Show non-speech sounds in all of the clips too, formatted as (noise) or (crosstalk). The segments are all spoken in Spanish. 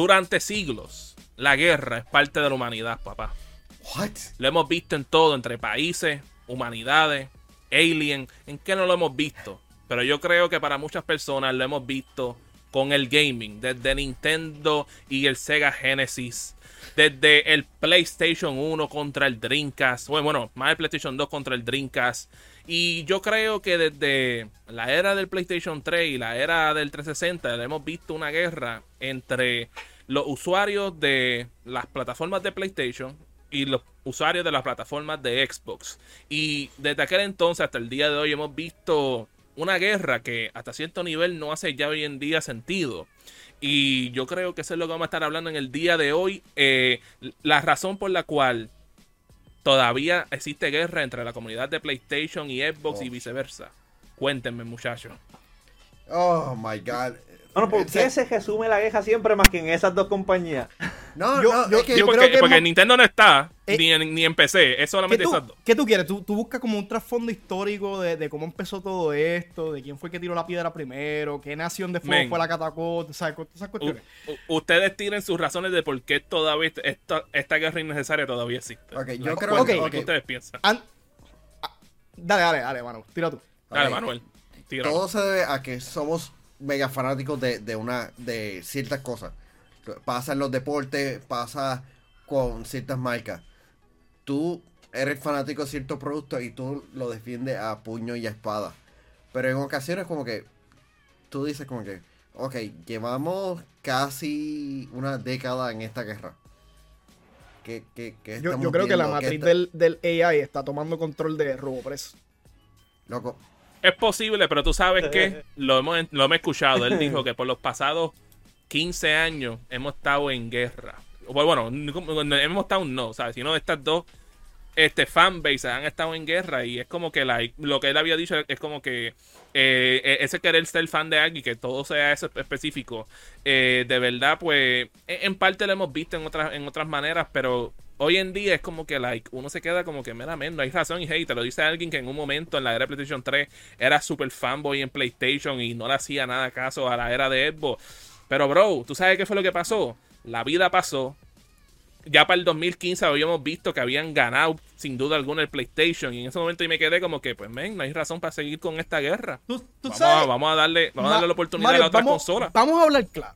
Durante siglos, la guerra es parte de la humanidad, papá. What? Lo hemos visto en todo, entre países, humanidades, alien. ¿En qué no lo hemos visto? Pero yo creo que para muchas personas lo hemos visto con el gaming, desde Nintendo y el Sega Genesis, desde el PlayStation 1 contra el Dreamcast, bueno, bueno, más el PlayStation 2 contra el Dreamcast. Y yo creo que desde la era del PlayStation 3 y la era del 360 hemos visto una guerra entre los usuarios de las plataformas de PlayStation y los usuarios de las plataformas de Xbox. Y desde aquel entonces hasta el día de hoy hemos visto una guerra que hasta cierto nivel no hace ya hoy en día sentido. Y yo creo que eso es lo que vamos a estar hablando en el día de hoy. Eh, la razón por la cual todavía existe guerra entre la comunidad de PlayStation y Xbox y Oh. viceversa. Cuéntenme, muchachos. Oh my god. Bueno, ¿por sea, qué se resume la queja siempre más que en esas dos compañías? No, Yo- no, yo- es que Sí, yo porque, creo que porque Nintendo no está Eh, ni, en, ni en PC, es ¿Qué solamente tú, esas dos. qué tú quieres? ¿Tú, tú buscas como un trasfondo histórico de, de cómo empezó todo esto, de quién fue que tiró la piedra primero, qué nación de fuego fue la que atacó, ¿tú ¿sabes? Todas esas cuestiones. u- ustedes tienen sus razones de por qué todavía esta, esta guerra innecesaria todavía existe. Ok, yo creo Ok. que. ¿Qué ustedes piensan? An- dale, dale, dale, mano, tira tú. Dale. Manuel. tira. Todo se debe a que somos mega fanáticos de, de una de ciertas cosas. Pasa en los deportes, pasa con ciertas marcas. Tú eres fanático de ciertos productos y tú lo defiendes a puño y a espada. Pero en ocasiones como que tú dices como que, ok, llevamos casi una década en esta guerra. ¿Qué, qué, qué Yo, creo que la matriz está- del, del AI está tomando control de RoboPress. Loco, Es posible, pero tú sabes que (laughs) lo hemos, lo hemos escuchado. Él dijo que por los pasados 15 años hemos estado en guerra. Bueno, bueno, no, hemos estado no, ¿sabes? Sino estas dos este fanbases han estado en guerra y es como que like, lo que él había dicho es como que eh, ese querer ser fan de alguien que todo sea eso específico eh, de verdad pues en en parte lo hemos visto en otras en otras maneras pero hoy en día es como que like uno se queda como que meramente hay razón y hey te lo dice alguien que en un momento en la era de PlayStation 3 era super fanboy en PlayStation y no le hacía nada caso a la era de Xbox pero bro tú sabes qué fue lo que pasó la vida pasó. Ya para el 2015 habíamos visto que habían ganado sin duda alguna el PlayStation. Y en ese momento yo me quedé como que pues men no hay razón para seguir con esta guerra. Tú, tú vamos, sabes, a, vamos a darle vamos a darle la oportunidad Mario, a la otra vamos, consola Vamos a hablar claro.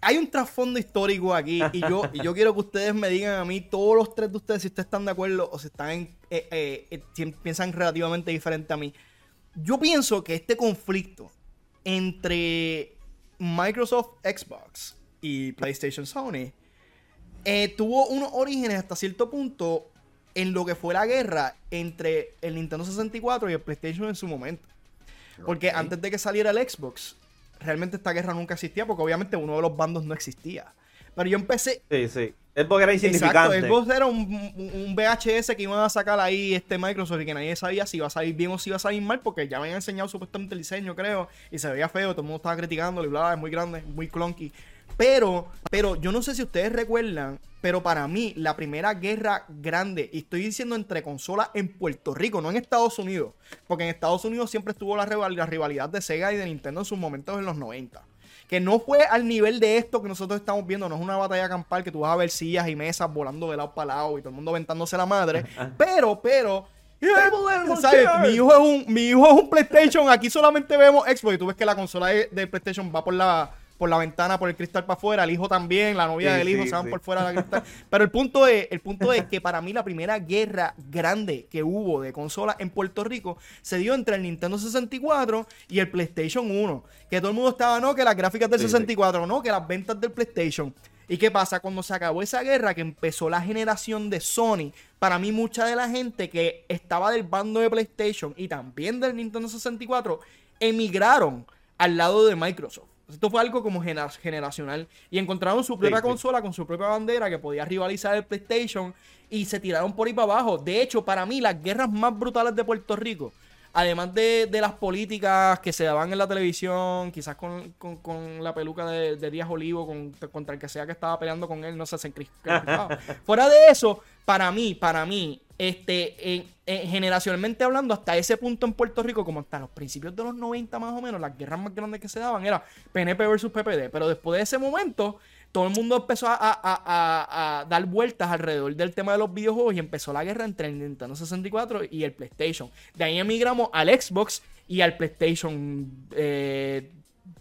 Hay un trasfondo histórico aquí (laughs) y yo, y yo quiero que ustedes me digan a mí, todos los tres de ustedes, si ustedes están de acuerdo o si están en- eh, eh, eh, si piensan relativamente diferente a mí. Yo pienso que este conflicto entre Microsoft Xbox y PlayStation Sony eh, tuvo unos orígenes hasta cierto punto en lo que fue la guerra entre el Nintendo 64 y el PlayStation en su momento. Porque antes de que saliera el Xbox, realmente esta guerra nunca existía, porque obviamente uno de los bandos no existía. Pero yo empecé. Sí, sí. Es porque era Exacto, insignificante. Xbox era un, un- VHS que iban a sacar ahí este Microsoft y que nadie sabía si iba a salir bien o si iba a salir mal, porque ya me habían enseñado supuestamente el diseño, creo, y se veía feo, todo el mundo estaba criticándolo y bla, bla, es muy grande, muy clunky. Pero, pero yo no sé si ustedes recuerdan, pero para mí la primera guerra grande, y estoy diciendo entre consolas en Puerto Rico, no en Estados Unidos, porque en Estados Unidos siempre estuvo la, rival- la rivalidad de Sega y de Nintendo en sus momentos en los 90. Que no fue al nivel de esto que nosotros estamos viendo, no es una batalla campal que tú vas a ver sillas y mesas volando de lado para lado y todo el mundo aventándose la madre. pero, pero, ¿sabes? Mi hijo, es un, mi hijo es un PlayStation, aquí solamente vemos Xbox y tú ves que la consola de, de PlayStation va por la, por la ventana, por el cristal para afuera, el hijo también, la novia Sí, del hijo sí, se van sí. por fuera de la cristal. (laughs) Pero el punto es, el punto es que para mí la primera guerra grande que hubo de consolas en Puerto Rico se dio entre el Nintendo 64 y el PlayStation 1. Que todo el mundo estaba, no, que las gráficas del Sí, sí. 64, no, que las ventas del PlayStation. ¿Y qué pasa? Cuando se acabó esa guerra, que empezó la generación de Sony, para mí mucha de la gente que estaba del bando de PlayStation y también del Nintendo 64 emigraron al lado de Microsoft. Esto fue algo como generacional. Y encontraron su propia Sí, sí. consola con su propia bandera que podía rivalizar el PlayStation y se tiraron por ahí para abajo. De hecho, para mí, las guerras más brutales de Puerto Rico, además de, de las políticas que se daban en la televisión, quizás con, con- con la peluca de, de Díaz Olivo con- contra el que sea que estaba peleando con él, no sé, se encrispaba. (laughs) Fuera de eso, para mí, para mí, este, en- en- generacionalmente hablando, hasta ese punto en Puerto Rico, como hasta los principios de los 90 más o menos, las guerras más grandes que se daban era PNP versus PPD. Pero después de ese momento, todo el mundo empezó a, a- a- a dar vueltas alrededor del tema de los videojuegos y empezó la guerra entre el Nintendo 64 y el PlayStation. De ahí emigramos al Xbox y al PlayStation eh,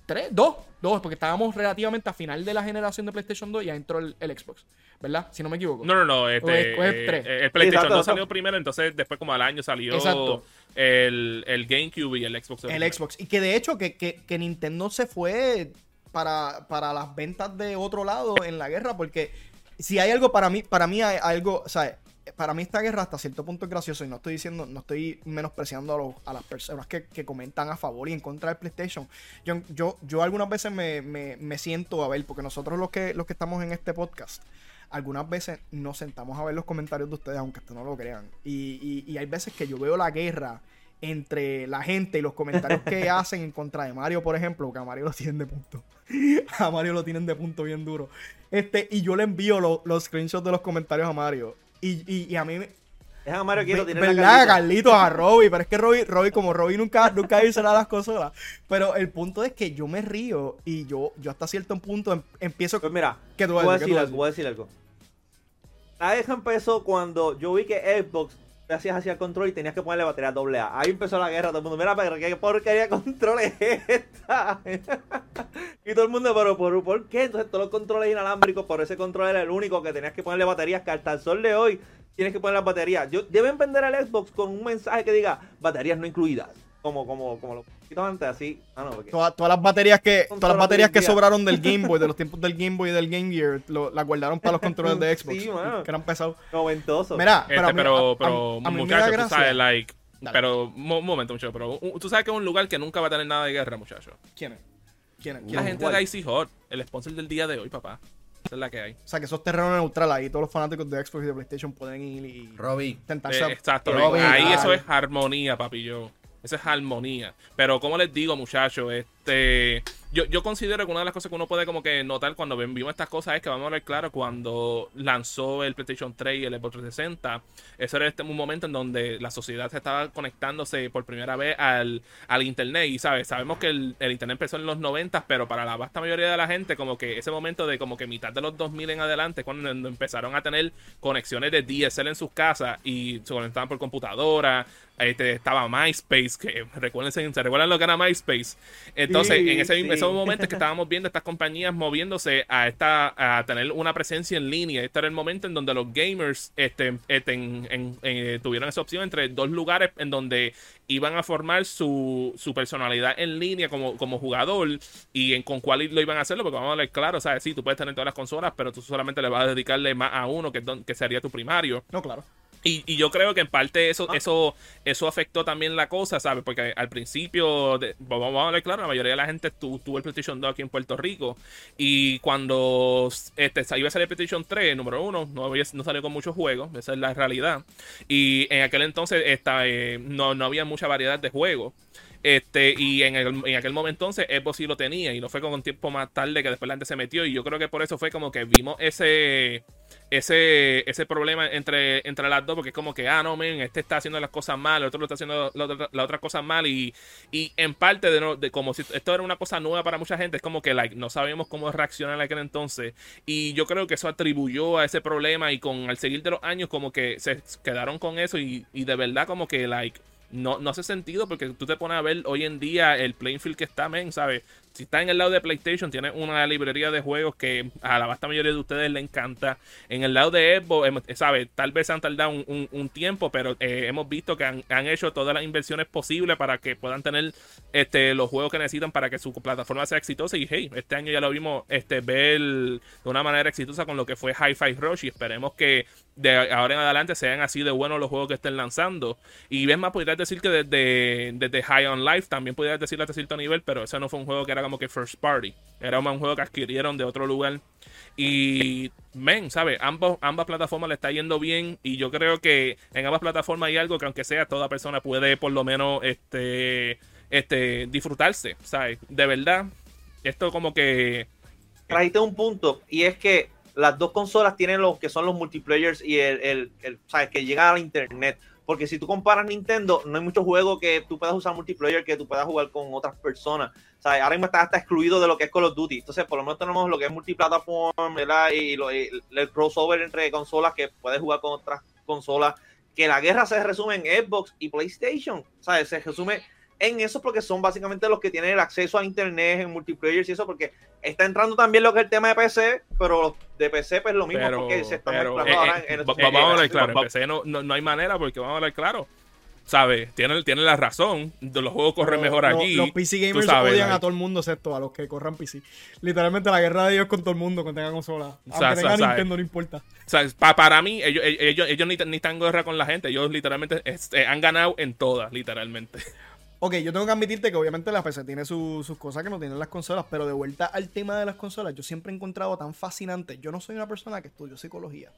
3, 2, 2, porque estábamos relativamente a final de la generación de PlayStation 2 y ya entró el, el Xbox, ¿verdad? Si no me equivoco. No, no, no. Este, O es- o es eh, el PlayStation Exacto, 2 exacto. salió primero, entonces después como al año salió el, el GameCube y el Xbox. El Xbox. Y que de hecho que, que- que Nintendo se fue para, para las ventas de otro lado en la guerra, porque si hay algo para mí, para mí hay algo, sea, para mí esta guerra hasta cierto punto es gracioso y no estoy diciendo, no estoy menospreciando a, los- a las personas que, que comentan a favor y en contra del PlayStation. Yo, yo, yo algunas veces me, me- me siento a ver, porque nosotros los que, los que estamos en este podcast, algunas veces nos sentamos a ver los comentarios de ustedes, aunque ustedes no lo crean. Y, y- y hay veces que yo veo la guerra entre la gente y los comentarios que (laughs) hacen en contra de Mario, por ejemplo, que a Mario lo tienen de punto. (laughs) A Mario lo tienen de punto bien duro. Este, y yo le envío lo- los screenshots de los comentarios a Mario. Y, y- y a mí me. Deja a Mario tiene la ¿Verdad, Carlito. Carlitos? A (laughs) Robbie. Pero es que Robbie, Robbie como Robbie nunca, nunca dice nada de las cosas. sola. Pero el punto es que yo me río y yo, yo hasta cierto punto em- empiezo. Pues mira, ¿Qué tú voy a a decir? ¿Qué tú vas a algo, voy a decir algo. La guerra empezó cuando yo vi que Xbox hacías hacia el control y tenías que ponerle batería doble A. Ahí empezó la guerra, todo el mundo, mira, pero qué porquería de control es esta. (laughs) y todo el mundo, pero ¿por, ¿por qué? Entonces todos los controles inalámbricos, por ese control era el único que tenías que ponerle baterías, que hasta el sol de hoy tienes que poner las baterías. Yo, deben vender al Xbox con un mensaje que diga baterías no incluidas. Como, como, como los antes, así. Ah, no, porque... Todas, todas las baterías que todas las todas las baterías que sobraron del (laughs) Game Boy, de los tiempos del Game Boy y del Game Gear, lo- las guardaron para los controles de Xbox. Sí, mano. que eran pesados. Noventoso. Mira, Este, pero, a mí- pero, a- muchachos, tú sabes, like. Dale. Pero, mo- un momento, muchacho. Pero uh, tú sabes que es un lugar que nunca va a tener nada de guerra, muchachos. ¿Quién es? ¿Quién es? La ¿Quién es? gente ¿cuál? de Icy Hot, el sponsor del día de hoy, papá. Esa es la que hay. O sea, que eso es terreno neutral ahí. Todos los fanáticos de Xbox y de PlayStation pueden ir y Robbie, tentarse. Eh, a- exacto. Ahí dale. eso es armonía, papi. Yo. Eso es armonía. Pero como les digo, muchachos, este. Yo, yo considero que una de las cosas que uno puede como que notar cuando vimos estas cosas es que vamos a ver claro cuando lanzó el PlayStation 3 y el Xbox 360. Eso era este, un momento en donde la sociedad se estaba conectándose por primera vez al, al internet. Y sabes, sabemos que el, internet empezó en los 90, pero para la vasta mayoría de la gente, como que ese momento de como que mitad de los 2000 en adelante, cuando empezaron a tener conexiones de DSL en sus casas y se conectaban por computadora. Este, estaba MySpace, que recuerden, se recuerdan lo que era MySpace. Sí, en ese, sí. esos momentos que (laughs) estábamos viendo estas compañías moviéndose a esta a tener una presencia en línea. Este era el momento en donde los gamers este, este, en- en- eh, tuvieron esa opción entre dos lugares en donde iban a formar su, su personalidad en línea como, como jugador y en con cuál lo iban a hacerlo, porque vamos a ver claro, o sea, sí, tú puedes tener todas las consolas, pero tú solamente le vas a dedicarle más a uno que, que sería tu primario. No, claro. Y, y yo creo que en parte eso, Ah. eso, eso afectó también la cosa, ¿sabes? Porque al principio, de- vamos a ver claro, la mayoría de la gente tu- tuvo el PlayStation 2 aquí en Puerto Rico. Y cuando este, iba a salir el PlayStation 3, número uno, no, había- no salió con muchos juegos, esa es la realidad. Y en aquel entonces esta, eh, no, no había mucha variedad de juegos. Este, y en, el- en aquel momento entonces Xbox sí lo tenía y no fue con un tiempo más tarde que después la gente se metió y yo creo que por eso fue como que vimos ese ese ese problema entre, entre las dos porque es como que ah no men este está haciendo las cosas mal el otro lo está haciendo la otra, la otra cosa mal y, y en parte de, no- de como si esto era una cosa nueva para mucha gente es como que like no sabíamos cómo reaccionar en aquel entonces y yo creo que eso atribuyó a ese problema y con al seguir de los años como que se quedaron con eso y, y de verdad como que like no, no hace sentido porque tú te pones a ver hoy en día el playing field que está, men, ¿sabes? Si está en el lado de PlayStation, tiene una librería de juegos que a la vasta mayoría de ustedes le encanta. En el lado de Xbox, hemos- ¿sabes? Tal vez han tardado un, tiempo, pero eh, hemos visto que han, hecho todas las inversiones posibles para que puedan tener este, los juegos que necesitan para que su plataforma sea exitosa. Y hey, este año ya lo vimos este, ver de una manera exitosa con lo que fue Hi-Fi Rush y esperemos que de ahora en adelante sean así de buenos los juegos que estén lanzando. Y ves más, podrías decir que desde, desde High on Life también podrías decirlo hasta cierto nivel, pero ese no fue un juego que era como que first party. Era un juego que adquirieron de otro lugar. Y, men, ¿sabes? Ambas plataformas le está yendo bien. Y yo creo que en ambas plataformas hay algo que, aunque sea, toda persona puede por lo menos este, este, disfrutarse, ¿sabes? De verdad, esto como que. trajiste un punto y es que las dos consolas tienen lo que son los multiplayers y el, el, el- sabes que llegan al internet Porque si tú comparas Nintendo, no hay muchos juegos que tú puedas usar multiplayer que tú puedas jugar con otras personas. O sea, ahora mismo está hasta excluido de lo que es Call of Duty. Entonces, por lo menos tenemos lo que es multiplataforma. Y, lo, el crossover entre consolas que puedes jugar con otras consolas. Que la guerra se resume en Xbox y PlayStation. O se resume en eso porque son básicamente los que tienen el acceso a internet en multiplayer y eso porque está entrando también lo que es el tema de PC pero de PC pues lo mismo Pero- porque se está pero, mezclando eh, ahora eh, en, en va- vamos a hablar claro. En PC no, no, no hay manera porque vamos a hablar claro. ¿Sabes? Tiene, tiene la razón. Los juegos corren Pero mejor lo- aquí. Los PC gamers sabes, odian like. a todo el mundo, excepto a los que corran PC. Literalmente la guerra de ellos con todo el mundo que tenga consola. Aunque sea, tenga sea, Nintendo, no importa. Pa- para mí, ellos, ellos, ellos ni, ni están en guerra con la gente. Ellos literalmente este, han ganado en todas, literalmente. Ok, yo tengo que admitirte que obviamente la PC tiene su- sus cosas que no tienen las consolas, pero de vuelta al tema de las consolas, yo siempre he encontrado tan fascinante. Yo no soy una persona que estudio psicología.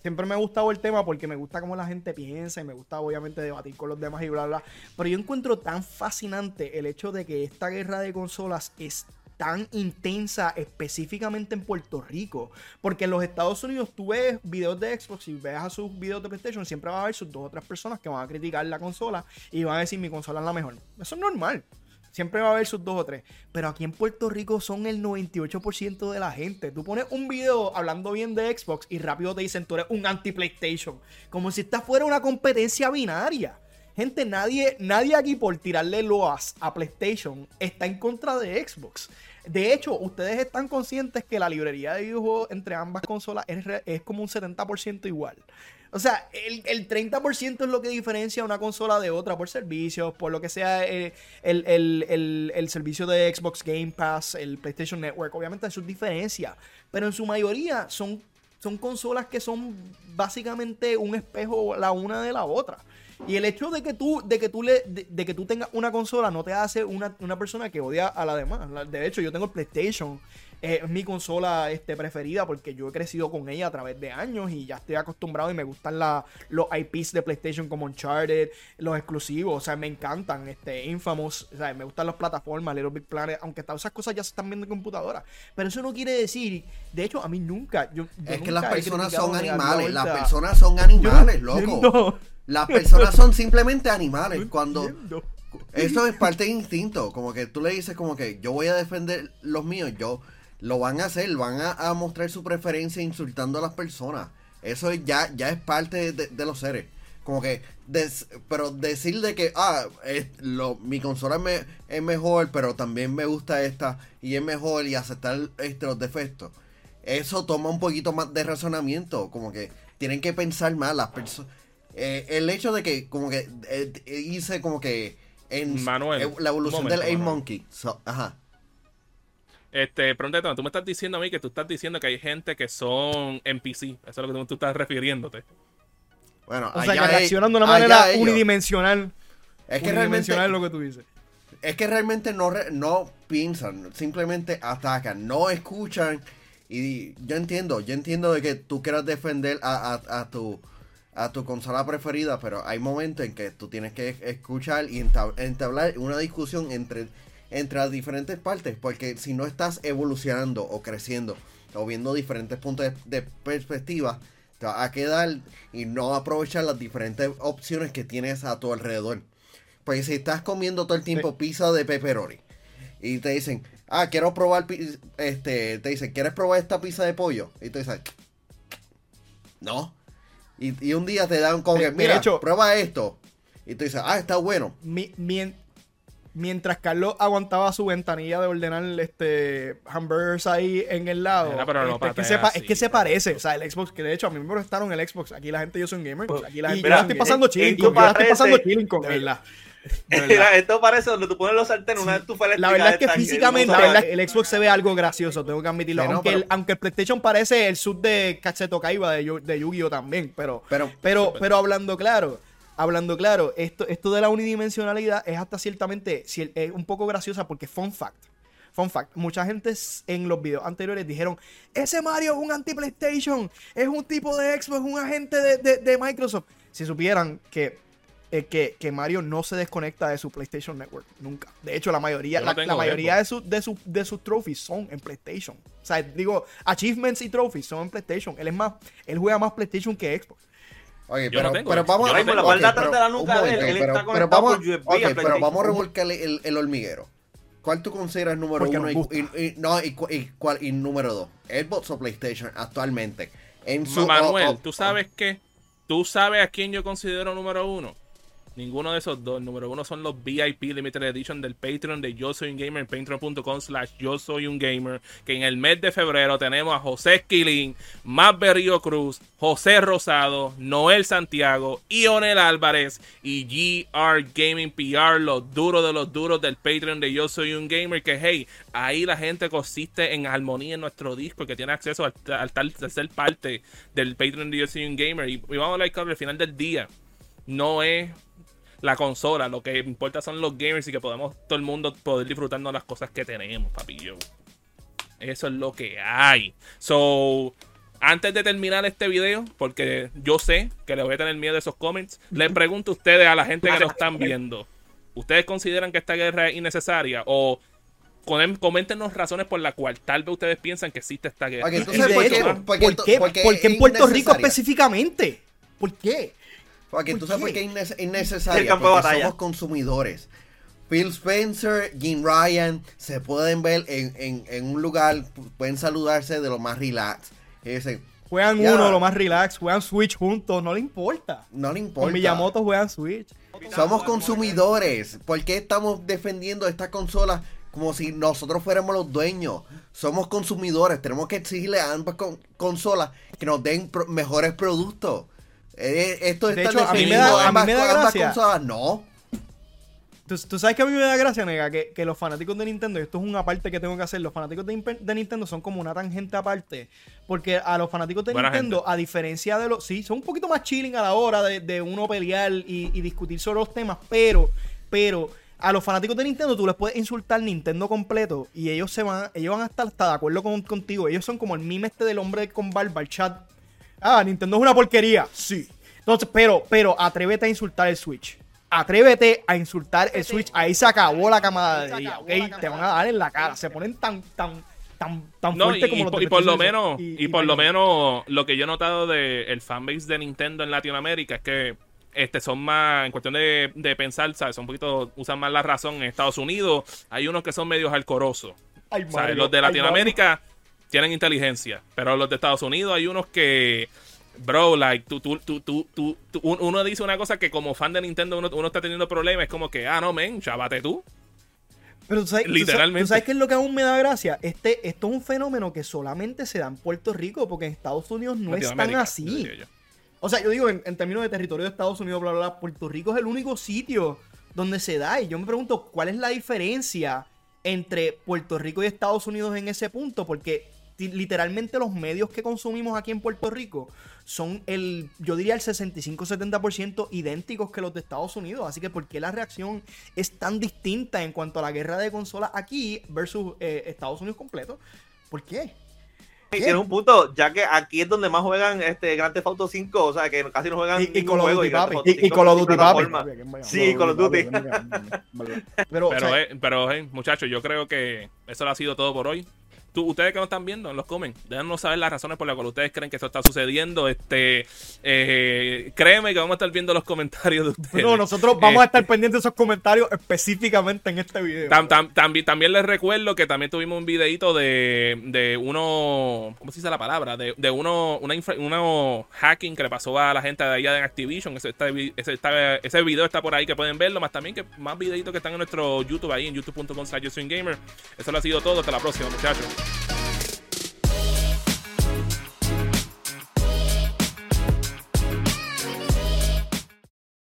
Siempre me ha gustado el tema porque me gusta cómo la gente piensa y me gusta obviamente debatir con los demás y bla, bla. Pero yo encuentro tan fascinante el hecho de que esta guerra de consolas es tan intensa específicamente en Puerto Rico. Porque en los Estados Unidos tú ves videos de Xbox y ves a sus videos de PlayStation, siempre va a haber sus dos o tres personas que van a criticar la consola y van a decir mi consola es la mejor. Eso es normal. Siempre va a haber sus dos o tres. Pero aquí en Puerto Rico son el 98% de la gente. Tú pones un video hablando bien de Xbox y rápido te dicen tú eres un anti-PlayStation. Como si esta fuera una competencia binaria. Gente, nadie, nadie aquí por tirarle loas a PlayStation está en contra de Xbox. De hecho, ustedes están conscientes que la librería de videojuegos entre ambas consolas es, es como un 70% igual. O sea, el, el 30% es lo que diferencia una consola de otra por servicios, por lo que sea eh, el, servicio de Xbox Game Pass, el PlayStation Network. Obviamente hay sus diferencias, pero en su mayoría son consolas que son básicamente un espejo la una de la otra. Y el hecho de que tú, de que tú le, de, de que tú tengas una consola no te hace una, una persona que odia a la demás. De hecho, yo tengo el PlayStation. eh, Es mi consola este, preferida porque yo he crecido con ella a través de años y ya estoy acostumbrado y me gustan la, los IPs de PlayStation como Uncharted, los exclusivos, o sea, me encantan, este, Infamous, o sea, me gustan las plataformas, Little Big Planet, aunque todas esas cosas ya se están viendo en computadora. Pero eso no quiere decir, de hecho, a mí nunca, yo, yo Es que las personas son animales, las personas son Yo animales, loco. Las personas son simplemente animales. (laughs) Cuando eso es parte de instinto, como que tú le dices como que yo voy a defender los míos, yo lo van a hacer, van a, a mostrar su preferencia insultando a las personas. Eso es- ya ya es parte de, de los seres. Como que, des- pero decir de que, ah, es lo, mi consola es, me- es mejor, pero también me gusta esta y es mejor y aceptar este, los defectos. Eso toma un poquito más de razonamiento, como que tienen que pensar más las personas. El hecho de que, como que, eh, eh, hice como que en Manuel, eh, la evolución momento, del Ape Manuel. Monkey. So- ajá. Este, pregúntate, tú me estás diciendo a mí que tú estás diciendo que hay gente que son NPC. Eso es lo que tú, tú estás refiriéndote. Bueno, O sea, que e- reaccionan de una manera ellos. unidimensional. Es que realmente, es lo que tú dices. es que realmente no, no piensan, simplemente atacan, no escuchan. Y yo entiendo, yo entiendo de que tú quieras defender a, a- a tu a tu consola preferida, pero hay momentos en que tú tienes que escuchar y entab- entablar una discusión entre, entre las diferentes partes, porque si no estás evolucionando o creciendo o viendo diferentes puntos de, de perspectiva, te vas a quedar y no aprovechar las diferentes opciones que tienes a tu alrededor. Pues si estás comiendo todo el tiempo pizza de pepperoni y te dicen, ah, quiero probar, este, te dicen, ¿quieres probar esta pizza de pollo? Y tú dices, no. Y, y un día te dan que, de mira, hecho- prueba esto. Y tú dices, ah, está bueno. Mi- mien- mientras Carlos aguantaba su ventanilla de ordenar este hamburgers ahí en el lado. Mira, pero no este, es, que se, así, es que se pero- parece. O sea, el Xbox, que de hecho a mí me prestaron el Xbox. Aquí la gente, yo soy un gamer. Aquí la Y gente, yo la estoy pasando chilling con. Yo la estoy pasando chilling con. De verdad. (laughs) Mira, esto parece donde tú pones los sartenes, una estufa La eléctrica verdad es que físicamente, no la sabe- verdad, el Xbox se ve algo gracioso, tengo que admitirlo. Sí, no, aunque, pero- el, aunque el PlayStation parece el sub de Cacheto Kaiba de, de Yu-Gi-Oh también, pero, Pero- pero, pero hablando claro, hablando claro, esto, esto de la unidimensionalidad es hasta ciertamente es un poco graciosa porque fun fact. Fun fact, mucha gente en los videos anteriores dijeron, ese Mario es un anti-PlayStation, es un tipo de Xbox, un agente de, de- de Microsoft. Si supieran que, eh, que, que Mario no se desconecta de su PlayStation Network, nunca. De hecho, la mayoría, no la, mayoría de, sus de, sus de sus trophies son en PlayStation. O sea, digo, achievements y trophies son en PlayStation. Él es más, él juega más PlayStation que Xbox. Ok, Yo pero, no tengo pero vamos Yo a la ok, parte de atrás pero de la nuca de él, momento, él pero, está pero conectado vamos, por USB pero PlayStation. vamos a revolcar el, el hormiguero. ¿Cuál tú consideras número Porque uno y, y- y- no, y, cu- y cuál, y número dos? ¿Xbox o PlayStation actualmente? En su, Manuel, o- o- ¿tú sabes qué? ¿Tú sabes a quién yo considero número uno? Ninguno de esos dos. Número uno son los VIP Limited Edition del Patreon de Yo Soy Un Gamer, patreon.com slash Yo Soy Un Gamer. Que en el mes de febrero tenemos a José Esquilín, Matt Berrío Cruz, José Rosado, Noel Santiago, Ionel Álvarez y GR Gaming PR, los duros de los duros del Patreon de Yo Soy Un Gamer. Que hey, ahí la gente consiste en armonía en nuestro disco, que tiene acceso al, al tal de ser parte del Patreon de Yo Soy Un Gamer. Y, y vamos a hablar al final del día no es la consola, lo que importa son los gamers y que podamos todo el mundo poder disfrutarnos las cosas que tenemos, papillo. Eso es lo que hay. So, antes de terminar este video, porque yo sé que le voy a tener miedo a esos comments, les pregunto a ustedes, a la gente que lo están viendo, ¿ustedes consideran que esta guerra es innecesaria? O coméntenos razones por las cuales tal vez ustedes piensan que existe esta guerra. Ok, Y entonces, ¿por qué- ¿por qué, qué- por qué por qué en Puerto Rico específicamente? ¿Por qué? Porque ¿Por tú sabes por qué? qué es inne- innecesaria. El campo de porque batalla. somos consumidores. Phil Spencer, Jim Ryan, se pueden ver en, en- en un lugar, pu- pueden saludarse de lo más relax. Y dicen, Juegan Ya. uno, lo más relax, juegan Switch juntos, no le importa. no le Con importa. Miyamoto juegan Switch. Somos consumidores. ¿Por qué estamos defendiendo esta consola como si nosotros fuéramos los dueños? Somos consumidores. Tenemos que exigirle a ambas con- consolas que nos den pro- mejores productos. Eh, esto De hecho, a mí me da- a mí me da gracia. consolas. No. ¿Tú, tú sabes que a mí me da gracia, nega, que, que los fanáticos de Nintendo, y esto es una parte que tengo que hacer, los fanáticos de, de Nintendo son como una tangente aparte, porque a los fanáticos de Buena Nintendo, gente. a diferencia de los... Sí, son un poquito más chilling a la hora de, de uno pelear y, y discutir sobre los temas, pero, pero a los fanáticos de Nintendo tú les puedes insultar Nintendo completo y ellos se van, ellos van a estar hasta de acuerdo con- contigo. Ellos son como el mime este del hombre con barba, el chat. Ah, Nintendo es una porquería. Sí. Entonces, pero, pero atrévete a insultar el Switch. Atrévete a insultar el Switch. Ahí se acabó la camaradería, ¿ok? Te van a dar en la cara. Se ponen tan, tan, tan, tan No, y, fuerte como y los de y por lo menos, y- y, por lo menos lo que yo he notado del el fanbase de Nintendo en Latinoamérica es que este son más, en cuestión de, de pensar, ¿sabes? Son un poquito, usan más la razón en Estados Unidos. Hay unos que son medios alcorosos. Ay, ¿sabes? Mario, Los de ay, Latinoamérica tienen inteligencia, pero los de Estados Unidos hay unos que, bro, like, tú, tú, tú, tú, tú- tú- un- uno dice una cosa que como fan de Nintendo uno, uno está teniendo problemas, es como que, ah, no, men, chavate tú. Pero tú sabes, Literalmente. ¿tú sabes qué es lo que aún me da gracia? Este, esto es un fenómeno que solamente se da en Puerto Rico, porque en Estados Unidos no es tan así. O sea, yo digo, en, en términos de territorio de Estados Unidos, bla, bla, bla, Puerto Rico es el único sitio donde se da. Y yo me pregunto, ¿cuál es la diferencia entre Puerto Rico y Estados Unidos en ese punto? Porque literalmente los medios que consumimos aquí en Puerto Rico son el, yo diría el 65-70% idénticos que los de Estados Unidos. Así que, ¿por qué la reacción es tan distinta en cuanto a la guerra de consolas aquí versus eh, Estados Unidos completo? ¿Por qué? Y tiene un punto, ya que aquí es donde más juegan este Grand Theft Auto 5, o sea, que casi no juegan Y, y Call of Duty, papi. Y, y 5 Call of Duty, papi. Sí, Call of Duty. Pero, o Pero, sea, eh, pero eh, muchachos, yo creo que eso lo ha sido todo por hoy. Tú, ustedes que nos están viendo, en los comen, déjanos saber las razones por las cuales ustedes creen que esto está sucediendo. Este, eh, créeme que vamos a estar viendo los comentarios de ustedes. No, nosotros vamos a Este, estar pendientes de esos comentarios específicamente en este video. Tam- tam- también, también les recuerdo que también tuvimos un videito de, de uno, ¿cómo se dice la palabra? De, de uno, una infra- uno hacking que le pasó a la gente de allá de Activision. Ese, está- ese, está- ese video está por ahí que pueden verlo, más también que más videitos que están en nuestro YouTube ahí en youtube.com slash gamer. Eso lo ha sido todo, hasta la próxima muchachos.